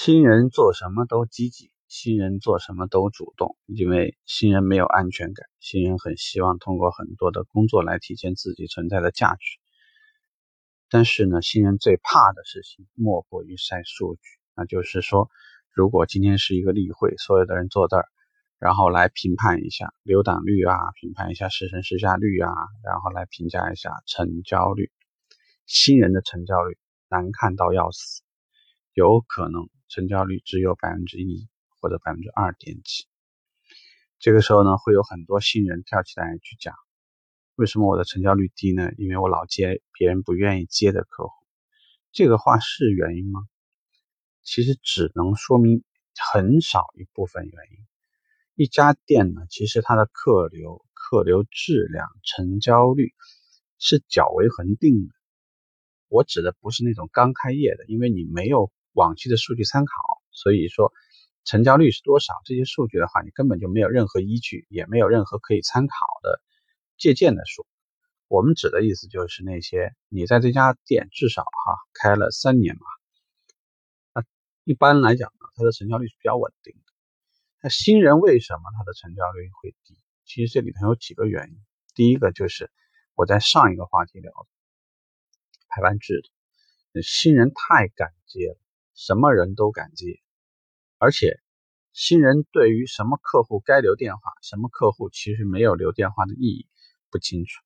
新人做什么都积极，新人做什么都主动，因为新人没有安全感，新人很希望通过很多的工作来体现自己存在的价值。但是呢，新人最怕的事情莫过于晒数据，那就是说，如果今天是一个例会，所有的人坐这儿，然后来评判一下留档率啊，评判一下试乘试驾率啊，然后来评价一下成交率，新人的成交率难看到要死，有可能。成交率只有百分之一或者百分之二点几，这个时候呢，会有很多新人跳起来去讲，为什么我的成交率低呢？因为我老接别人不愿意接的客户。这个话是原因吗？其实只能说明很少一部分原因。一家店呢，其实它的客流、客流质量、成交率是较为恒定的。我指的不是那种刚开业的，因为你没有。往期的数据参考，所以说成交率是多少？这些数据的话，你根本就没有任何依据，也没有任何可以参考的借鉴的数。我们指的意思就是那些你在这家店至少哈开了三年嘛，那一般来讲呢，它的成交率是比较稳定的。那新人为什么他的成交率会低？其实这里头有几个原因。第一个就是我在上一个话题聊的排班制度，新人太敢接了。什么人都敢接，而且新人对于什么客户该留电话，什么客户其实没有留电话的意义不清楚。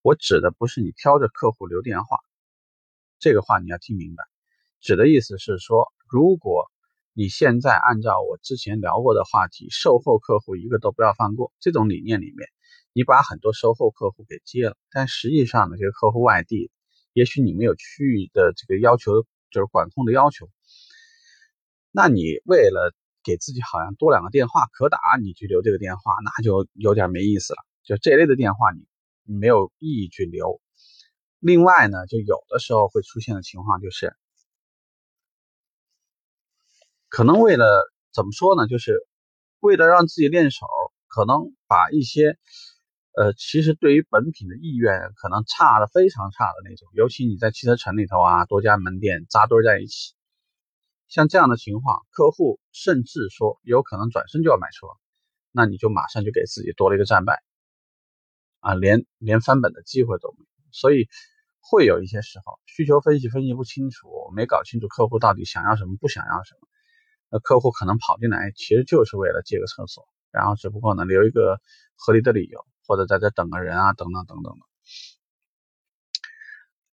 我指的不是你挑着客户留电话，这个话你要听明白。指的意思是说，如果你现在按照我之前聊过的话题，售后客户一个都不要放过这种理念里面，你把很多售后客户给接了，但实际上呢，这个客户外地，也许你没有区域的这个要求，就是管控的要求。那你为了给自己好像多两个电话可打，你去留这个电话，那就有点没意思了。就这类的电话，你没有意义去留。另外呢，就有的时候会出现的情况就是，可能为了怎么说呢，就是为了让自己练手，可能把一些呃，其实对于本品的意愿可能差的非常差的那种，尤其你在汽车城里头啊，多家门店扎堆在一起。像这样的情况，客户甚至说有可能转身就要买车，那你就马上就给自己多了一个战败，啊，连连翻本的机会都没有。所以会有一些时候需求分析分析不清楚，没搞清楚客户到底想要什么，不想要什么，那客户可能跑进来其实就是为了借个厕所，然后只不过呢留一个合理的理由，或者在这等个人啊，等等等等的。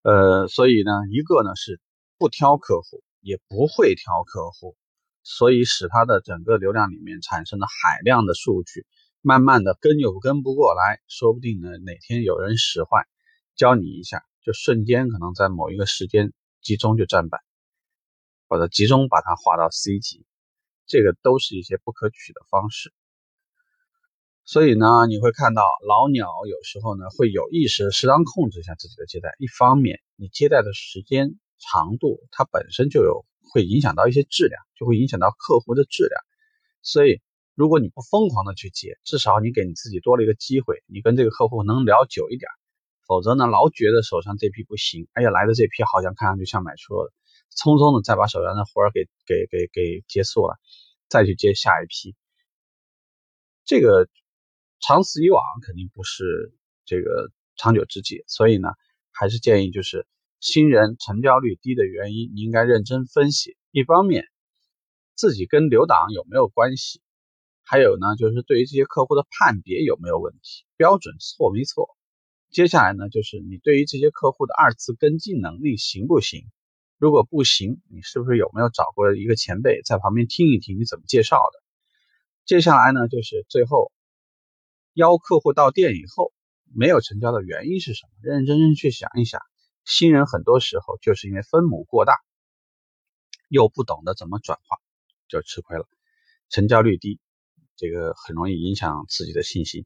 呃，所以呢，一个呢是不挑客户。也不会挑客户，所以使他的整个流量里面产生的海量的数据，慢慢的跟又跟不过来，说不定呢哪天有人使坏，教你一下，就瞬间可能在某一个时间集中就占满，或者集中把它划到 C 级，这个都是一些不可取的方式。所以呢，你会看到老鸟有时候呢会有意识适当控制一下自己的接待，一方面你接待的时间。长度它本身就有会影响到一些质量，就会影响到客户的质量。所以如果你不疯狂的去接，至少你给你自己多了一个机会，你跟这个客户能聊久一点。否则呢，老觉得手上这批不行，哎呀来的这批好像看上去像买车的，匆匆的再把手上的活儿给给给给结束了，再去接下一批。这个长此以往肯定不是这个长久之计。所以呢，还是建议就是。新人成交率低的原因，你应该认真分析。一方面，自己跟留档有没有关系？还有呢，就是对于这些客户的判别有没有问题，标准错没错？接下来呢，就是你对于这些客户的二次跟进能力行不行？如果不行，你是不是有没有找过一个前辈在旁边听一听你怎么介绍的？接下来呢，就是最后邀客户到店以后没有成交的原因是什么？认认真真去想一想。新人很多时候就是因为分母过大，又不懂得怎么转化，就吃亏了。成交率低，这个很容易影响自己的信心。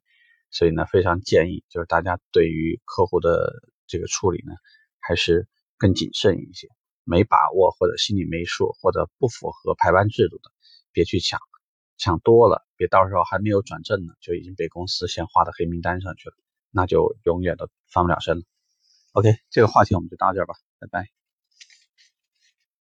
所以呢，非常建议就是大家对于客户的这个处理呢，还是更谨慎一些。没把握或者心里没数或者不符合排班制度的，别去抢，抢多了，别到时候还没有转正呢，就已经被公司先划到黑名单上去了，那就永远都翻不了身了。OK，这个话题我们就到这儿吧，拜拜。